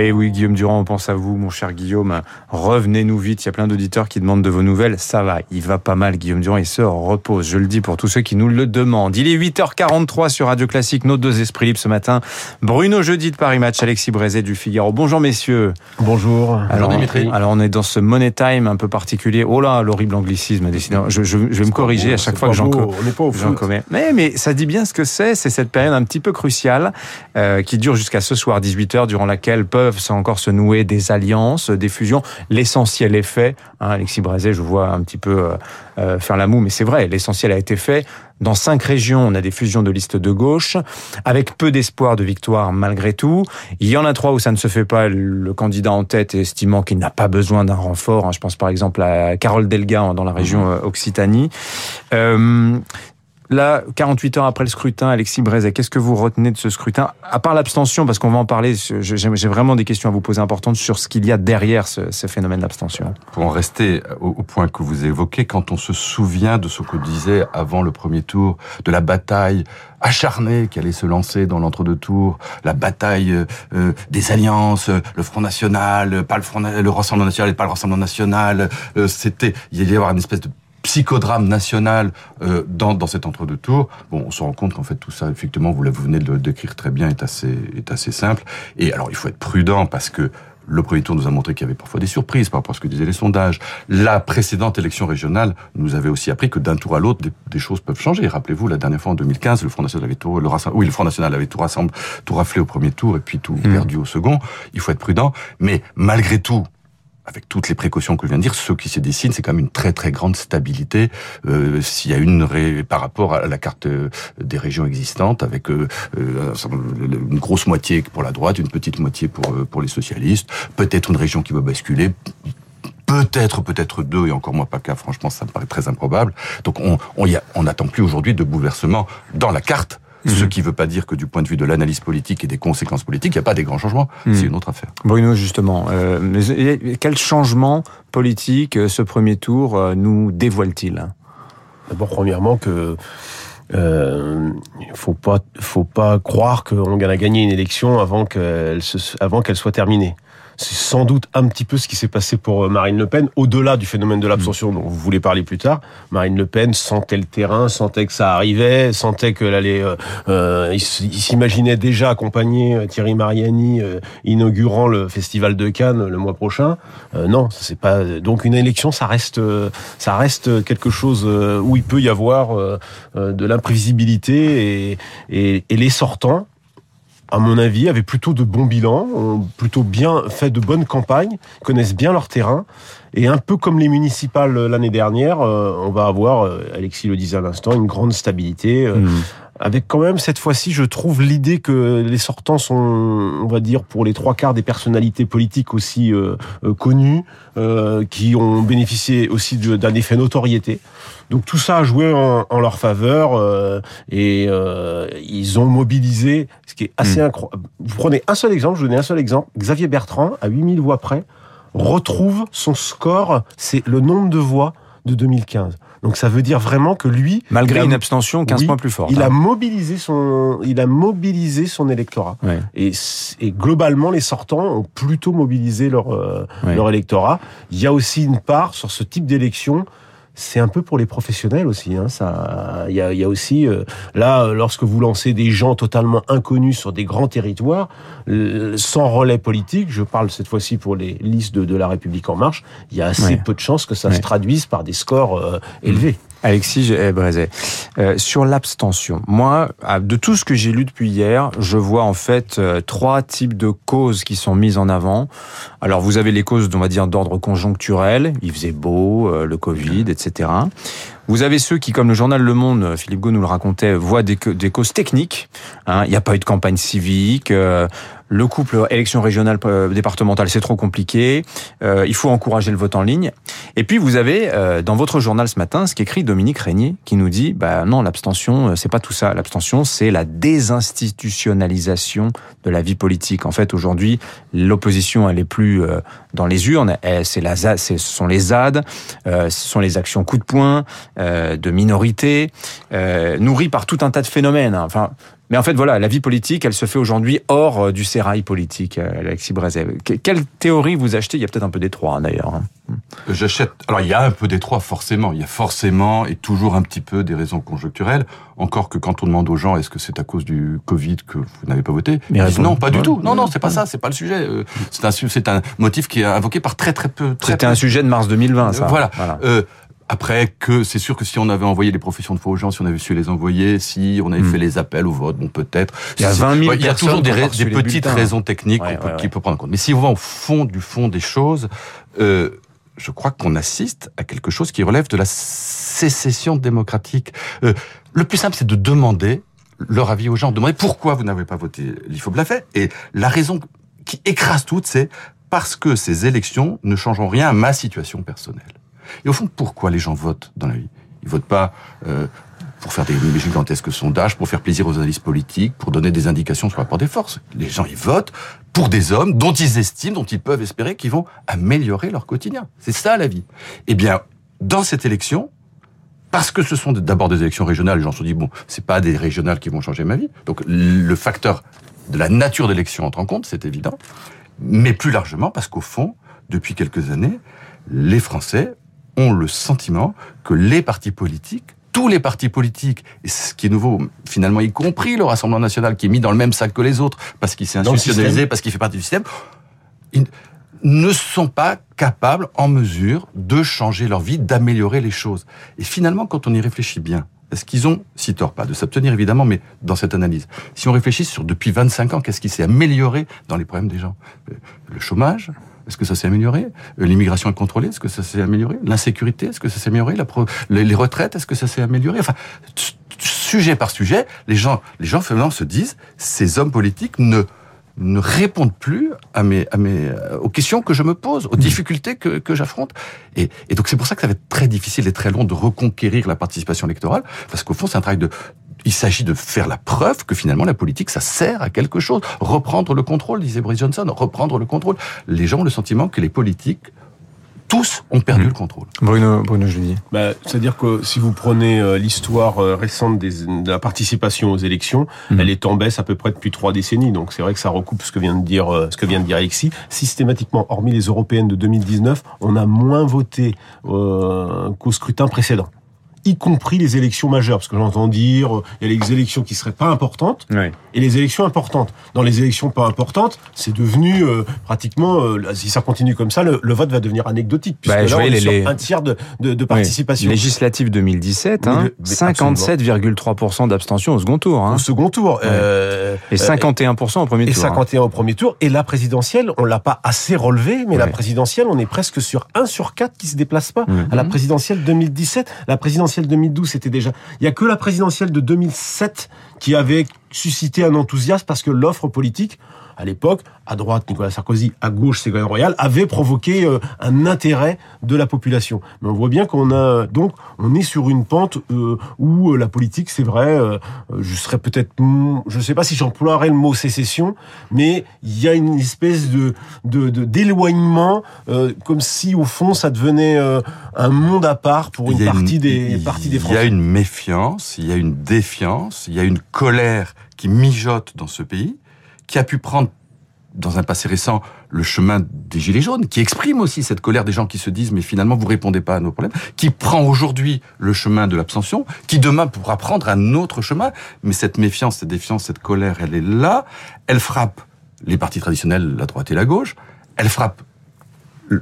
Eh oui, Guillaume Durand, on pense à vous, mon cher Guillaume. Revenez-nous vite. Il y a plein d'auditeurs qui demandent de vos nouvelles. Ça va, il va pas mal, Guillaume Durand. Il se repose. Je le dis pour tous ceux qui nous le demandent. Il est 8h43 sur Radio Classique. Nos deux esprits libres ce matin. Bruno Jeudi de Paris Match, Alexis Brézet du Figaro. Bonjour, messieurs. Bonjour. Alors, Dimitri. Alors, on est dans ce money time un peu particulier. Oh là, l'horrible anglicisme. Je, je, vais me corriger à chaque fois que j'en commets. Mais, mais ça dit bien ce que c'est. C'est cette période un petit peu cruciale euh, qui dure jusqu'à ce soir 18h, durant laquelle peuvent peuvent encore se nouer des alliances, des fusions. L'essentiel est fait. Hein, Alexis Brézet, je vois un petit peu euh, euh, faire la moue, mais c'est vrai, l'essentiel a été fait. Dans cinq régions, on a des fusions de listes de gauche, avec peu d'espoir de victoire malgré tout. Il y en a trois où ça ne se fait pas, le candidat en tête estimant qu'il n'a pas besoin d'un renfort. Hein. Je pense par exemple à Carole Delga dans la région mmh. euh, Occitanie. Euh, Là, 48 heures après le scrutin, Alexis Brézet, qu'est-ce que vous retenez de ce scrutin? À part l'abstention, parce qu'on va en parler, j'ai vraiment des questions à vous poser importantes sur ce qu'il y a derrière ce, phénomène d'abstention. Pour en rester au, point que vous évoquez, quand on se souvient de ce que disait avant le premier tour, de la bataille acharnée qui allait se lancer dans l'entre-deux tours, la bataille euh, des alliances, le Front National, pas le Front, le Rassemblement National et pas le Rassemblement National, euh, c'était, il y avoir une espèce de psychodrame national euh, dans, dans cet entre-deux tours. Bon, on se rend compte qu'en fait tout ça, effectivement, vous, vous venez de le décrire très bien, est assez, est assez simple. Et alors, il faut être prudent parce que le premier tour nous a montré qu'il y avait parfois des surprises par rapport à ce que disaient les sondages. La précédente élection régionale nous avait aussi appris que d'un tour à l'autre, des, choses peuvent changer. Rappelez-vous, la dernière fois en 2015, le Front National avait tout, le, oui, le Front National avait tout rassemblé, tout raflé au premier tour et puis tout mmh. perdu au second. Il faut être prudent. Mais malgré tout, avec toutes les précautions que je viens de dire, ce qui se dessine, c'est quand même une très très grande stabilité. Euh, S'il y a une par rapport à la carte euh, des régions existantes, avec euh, euh une grosse moitié pour la droite, une petite moitié pour euh, pour les socialistes, peut-être une région qui va basculer, peut-être, peut-être deux, et encore moins pas qu'un, franchement, ça me paraît très improbable. Donc on on n'attend plus aujourd'hui de bouleversement dans la carte ce mhm. qui ne veut pas dire que du point de vue de l'analyse politique et des conséquences politiques, il n'y a pas des grands changements. Mhm. C'est une autre affaire. Bruno, justement, euh, quel changement politique euh, ce premier tour euh, nous dévoile-t-il? D'abord, premièrement, que euh, faut pas, faut pas croire qu'on a gagné une élection avant qu'elle avant qu'elle soit terminée. C'est sans doute un petit peu ce qui s'est passé pour euh, Marine Le Pen, au-delà du phénomène de l'abstention dont vous voulez parler plus tard. Marine Le Pen sentait le terrain, sentait que ça arrivait, sentait qu'elle allait... Euh, euh il s'imaginait déjà accompagner euh, Thierry Mariani inaugurant le Festival de Cannes le mois prochain. non, c'est pas... Donc une élection, ça reste, ça reste quelque chose où il peut y avoir de l'imprévisibilité et, et, et les sortants à mon avis, avaient plutôt de bons bilans, ont plutôt bien fait de bonnes campagnes, connaissent bien leur terrain. Et un peu comme les municipales l'année dernière, euh, on va avoir, euh, Alexis le disait à l'instant, une grande stabilité. Euh, mmh avec quand même cette fois-ci, je trouve l'idée que les sortants sont, on va dire, pour les trois quarts des personnalités politiques aussi euh, euh, connues, euh, qui ont bénéficié aussi d'un effet notoriété. Donc tout ça a joué en, leur faveur et ils ont mobilisé, ce qui est assez hmm. incroyable. Vous prenez un seul exemple, je vous donne un seul exemple. Xavier Bertrand, à 8000 voix près, retrouve son score, c'est le nombre de voix de 2015. Donc ça veut dire vraiment que lui, malgré une abstention 15 points plus forte, il a hein. mobilisé son, il a mobilisé son électorat. Et, et, globalement, les sortants ont plutôt mobilisé leur euh, leur électorat. Il y a aussi une part sur ce type d'élection c'est un peu pour les professionnels aussi. Hein, ça, il y a, y a, aussi euh, là, lorsque vous lancez des gens totalement inconnus sur des grands territoires, sans relais politique, je parle cette fois-ci pour les listes de, de, la République en marche, il y a assez peu de chances que ça se traduise par des scores euh, élevés. Alexis Brézet, euh, sur l'abstention, moi, de tout ce que j'ai lu depuis hier, je vois en fait euh, trois types de causes qui sont mises en avant. Alors vous avez les causes, on va dire, d'ordre conjoncturel, il faisait beau, euh, le Covid, etc. Vous avez ceux qui, comme le journal Le Monde, Philippe Gau nous le racontait, voient des, causes techniques. Hein. Il n'y a pas eu de campagne civique. Euh, le couple élection régionale euh, départementale, c'est trop compliqué. Euh, il faut encourager le vote en ligne. Et puis vous avez dans votre journal ce matin ce qu'écrit Dominique Régnier qui nous dit bah non l'abstention c'est pas tout ça. L'abstention c'est la désinstitutionnalisation de la vie politique. En fait aujourd'hui l'opposition elle est plus dans les urnes. C'est la ce sont les ZAD, ce sont les actions coup de poing. Euh, de minorités, euh, nourries par tout un tas de phénomènes. Hein. Enfin, Mais en fait, voilà, la vie politique, elle se fait aujourd'hui hors euh, du sérail politique, Alexis Brézet. Quelle théorie vous achetez? Il y a peut-être un peu des trois, hein, d'ailleurs. Hein. J'achète. Alors, il y a un peu des trois, forcément. Il y a forcément et toujours un petit peu des raisons conjoncturelles. Encore que quand on demande aux gens, est-ce que c'est à cause du Covid que vous n'avez pas voté Non, pas du tout. Non, non, c'est pas ça. C'est pas le sujet. C'est un, c'est un motif qui est invoqué par très, très peu. C'était un sujet de mars 2020, ça. Voilà. voilà. Euh, après, que c'est sûr que si on avait envoyé les professions de foi aux gens, si on avait su les envoyer, si on avait hmm. fait les appels au vote, bon peut-être. Il y a 20 000 Il y a toujours des, des petites raisons techniques qu'il peut prendre en compte. Mais si on va au fond du fond des choses, euh, je crois qu'on assiste à quelque chose qui relève de la sécession démocratique. Euh, le plus simple, c'est de demander leur avis aux gens, demander pourquoi vous n'avez pas voté l'IFO Blafet. Et la raison qui écrase toute, c'est parce que ces élections ne changeront rien à ma situation personnelle. Et au fond, pourquoi les gens votent dans la vie? Ils votent pas euh, pour faire des gigantesques sondages, pour faire plaisir aux analystes politiques, pour donner des indications sur le rapport des forces. Les gens, ils votent pour des hommes dont ils estiment, dont ils peuvent espérer qu'ils vont améliorer leur quotidien. C'est ça la vie. Eh bien, dans cette élection, parce que ce sont d'abord des élections régionales, les gens se sont dit, bon, c'est pas des régionales qui vont changer ma vie. Donc, le facteur de la nature d'élection entre en compte, c'est évident. Mais plus largement, parce qu'au fond, depuis quelques années, les Français ont le sentiment que les partis politiques tous les partis politiques, et ce qui est nouveau, finalement, y compris le Rassemblement national, qui est mis dans le même sac que les autres, parce qu'il s'est institutionnalisé, parce qu'il fait partie du système, ils ne sont pas capables, en mesure, de changer leur vie, d'améliorer les choses. Et finalement, quand on y réfléchit bien, est-ce qu'ils ont, si tort pas, de s'abstenir évidemment, mais dans cette analyse, si on réfléchit sur depuis 25 ans, qu'est-ce qui s'est amélioré dans les problèmes des gens? Le chômage, est-ce que ça s'est amélioré? Euh, L'immigration contrôlée, est-ce que ça s'est amélioré? L'insécurité, est-ce que ça s'est amélioré? Les retraites, est-ce que ça s'est amélioré? Enfin, sujet par sujet, les gens, les gens finalement se disent, ces hommes politiques ne ne répondent plus à mes, à mes, euh, aux questions que je me pose, aux mmh. difficultés que, que j'affronte. Et, et donc c'est pour ça que ça va être très difficile et très long de reconquérir la participation électorale, parce qu'au fond c'est un travail de il s'agit de faire la preuve que finalement la politique, ça sert à quelque chose. Reprendre le contrôle, disait Boris Johnson, reprendre le contrôle. Les gens ont le sentiment que les politiques tous ont perdu mmh. le contrôle. Bruno, Bruno Julie. Bah, C'est-à-dire que si vous prenez euh, l'histoire euh, récente des, de la participation aux élections, mmh. elle est en baisse à peu près depuis trois décennies. Donc c'est vrai que ça recoupe ce que vient de dire euh, ce que vient de dire Alexis. Systématiquement, hormis les européennes de 2019, on a moins voté qu'au scrutin précédent y compris les élections majeures, parce que j'entends dire, il y a les élections qui seraient pas importantes et les élections importantes. Dans les élections pas importantes, c'est devenu euh, pratiquement, euh, si ça continue comme ça, le, vote va devenir anecdotique, puisque bah, là, on est sur un tiers de, de, de participation. Législative 2017, hein, 57,3% d'abstention au second tour. Hein. Au second tour. Euh, et 51% au premier tour. Et 51 hein. au premier tour. Et la présidentielle, on l'a pas assez relevé, mais la présidentielle, on est presque sur 1 sur 4 qui se déplace pas. À la présidentielle 2017, la présidentielle 2012, c'était déjà. Il y a que la présidentielle de 2007 qui avait suscité un enthousiasme parce que l'offre politique à l'époque, à droite Nicolas Sarkozy, à gauche Ségolène Royal, avait provoqué euh, un intérêt de la population. Mais on voit bien qu'on a donc on est sur une pente euh, où euh, la politique, c'est vrai, je serais peut-être, je ne sais pas si j'emploierais le mot sécession, mais il y a une espèce de d'éloignement, comme si au fond ça devenait un monde à part pour une partie des parties des Français. Il y a une méfiance, il y a une défiance, il y a une colère qui mijote dans ce pays qui a pu prendre dans un passé récent le chemin des gilets jaunes, qui exprime aussi cette colère des gens qui se disent mais finalement vous répondez pas à nos problèmes, qui prend aujourd'hui le chemin de l'abstention, qui demain pourra prendre un autre chemin, mais cette méfiance, cette défiance, cette colère, elle est là, elle frappe les partis traditionnels, la droite et la gauche, elle frappe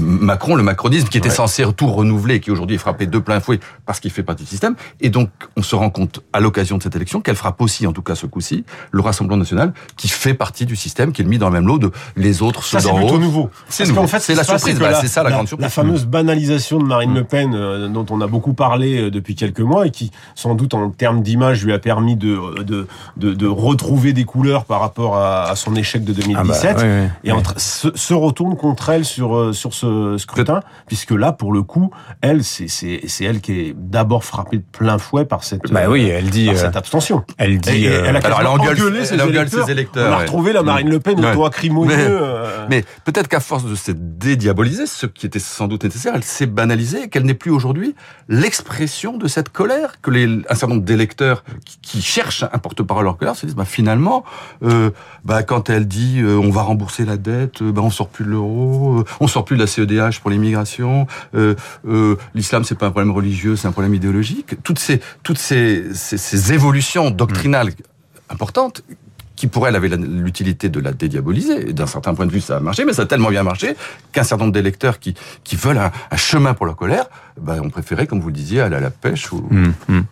Macron, le macronisme, qui était censé tout renouveler, qui aujourd'hui est frappé de plein fouet parce qu'il fait partie du système. Et donc, on se rend compte, à l'occasion de cette élection, qu'elle frappe aussi, en tout cas ce coup-ci, le Rassemblement national, qui fait partie du système, qui est mis dans le même lot de les autres ça, c'est plutôt nouveau. C'est nouveau. fait, c'est la surprise. Bah, c'est ça la, grande surprise. La fameuse banalisation de Marine Le Pen, euh, dont on a beaucoup parlé euh, depuis quelques mois, et qui, sans doute, en termes d'image, lui a permis de, de, de, de, retrouver des couleurs par rapport à, son échec de 2017. Ah bah, et Entre, se, se, retourne contre elle sur, euh, sur sur ce scrutin, puisque là, pour le coup, elle, c'est elle qui est d'abord frappée de plein fouet par cette, bah oui, elle dit, cette abstention. Elle dit, elle a alors elle engueulé ses, électeurs. On a retrouvé la Marine Le Pen au acrimonieux. Mais, peut-être qu'à force de se dédiaboliser, ce qui était sans doute nécessaire, elle s'est banalisée, qu'elle n'est plus aujourd'hui l'expression de cette colère que les, un certain nombre d'électeurs qui, cherchent un porte-parole leur colère se disent bah, finalement, euh, bah, quand elle dit euh, on va rembourser la dette, euh, bah, on sort plus de l'euro, on sort plus la CEDH pour l'immigration, l'islam c'est pas un problème religieux, c'est un problème idéologique. Toutes ces toutes ces, ces, évolutions doctrinales importantes qui pour elle avait l'utilité de la dédiaboliser. D'un certain point de vue, ça a marché, mais ça a tellement bien marché qu'un certain nombre d'électeurs qui, qui veulent un, chemin pour leur colère, bah, ont préféré, comme vous le disiez, aller à la pêche. Ou... Hum, hum.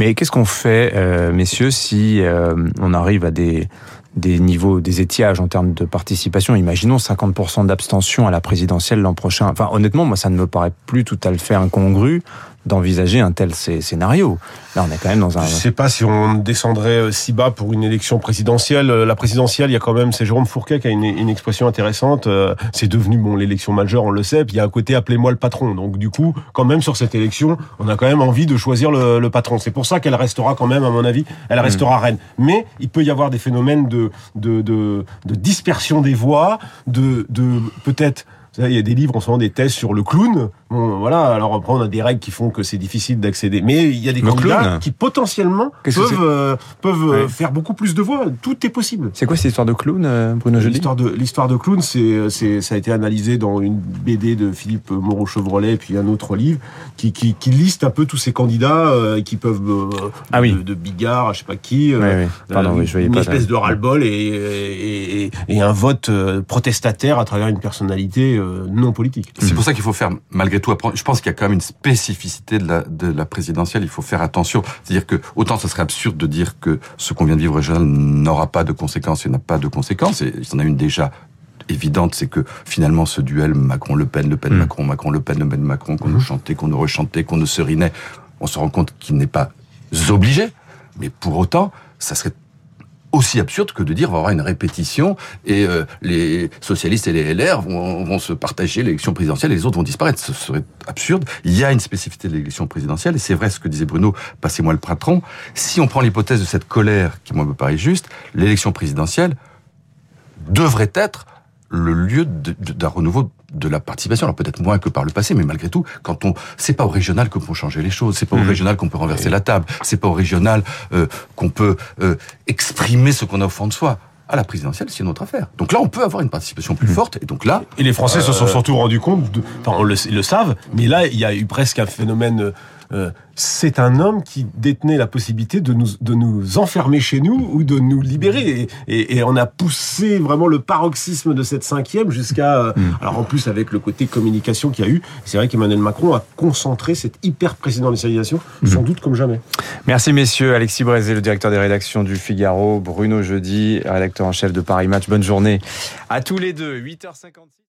Mais qu'est-ce qu'on fait, euh, messieurs, si euh, on arrive à des des niveaux, des étiages en termes de participation. Imaginons 50% d'abstention à la présidentielle l'an prochain. Enfin, honnêtement, moi, ça ne me paraît plus tout à fait incongru d'envisager un tel scénario. Là, on est quand même dans un. Je sais pas si on descendrait euh, si bas pour une élection présidentielle. Euh, la présidentielle, il y a quand même, c'est Jérôme Fourquet qui a une, une expression intéressante. Euh, c'est devenu bon l'élection majeure, on le sait. Puis il y a un côté appelez-moi le patron. Donc du coup, quand même sur cette élection, on a quand même envie de choisir le, le patron. C'est pour ça qu'elle restera quand même, à mon avis, elle restera mmh. reine. Mais il peut y avoir des phénomènes de de, de, de dispersion des voix, de, de peut-être il y a des livres en ce moment, des thèses sur le clown. Bon, voilà. Alors après, on a des règles qui font que c'est difficile d'accéder. Mais il y a des candidats qui potentiellement peuvent euh, peuvent euh, faire beaucoup plus de voix. Tout est possible. C'est quoi cette histoire de clown, euh, Bruno Joly? L'histoire de l'histoire de clown, c'est c'est ça a été analysé dans une BD de Philippe Moreau Chevrolet puis un autre livre qui qui, qui liste un peu tous ces candidats qui peuvent ah oui. de, de, Bigard, je sais pas qui, Pardon, je une espèce de ras-le-bol et, et, et, et un vote protestataire à travers une personnalité non politique. C'est pour ça qu'il faut faire, malgré tout, apprendre. Je pense qu'il y a quand même une spécificité de la, de la présidentielle. Il faut faire attention. C'est-à-dire que autant ce serait absurde de dire que ce qu'on vient de vivre régional n'aura pas de conséquences et n'a pas de conséquences. Et il y en a une déjà évidente, c'est que finalement ce duel Macron-Le Pen, Le Pen-Macron, Macron-Le Pen, Le Pen-Macron, qu'on nous chantait, qu'on nous rechantait, qu'on nous serinait, on se rend compte qu'il n'est pas obligé. Mais pour autant, ça serait aussi absurde que de dire on va avoir une répétition et euh, les socialistes et les LR vont, vont se partager l'élection présidentielle et les autres vont disparaître. Ce serait absurde. Il y a une spécificité de l'élection présidentielle et c'est vrai ce que disait Bruno, passez-moi le patron. Si on prend l'hypothèse de cette colère qui moi me paraît juste, l'élection présidentielle devrait être le lieu d'un renouveau de la participation. Alors peut-être moins que par le passé, mais malgré tout, quand on, c'est pas au régional qu'on peut changer les choses, c'est pas au mmh. régional qu'on peut renverser la table, c'est pas au régional euh, qu'on peut euh, exprimer ce qu'on a au fond de soi à la présidentielle, c'est une autre affaire. Donc là, on peut avoir une participation plus mmh. forte. Et donc là, et les Français se sont euh, surtout rendus compte, de, enfin, on le, le, savent, mais là, il y a eu presque un phénomène euh, c'est un homme qui détenait la possibilité de nous, de nous enfermer chez nous ou de nous libérer. Et, on a poussé vraiment le paroxysme de cette cinquième jusqu'à... Euh, mm. Alors en plus, avec le côté communication qu'il y a eu, c'est vrai qu'Emmanuel Macron a concentré cette hyper présidentialisation, mm. sans doute comme jamais. Merci messieurs. Alexis Brézé, le directeur des rédactions du Figaro, Bruno Jeudi, rédacteur en chef de Paris Match. Bonne journée à tous les deux. 8h56.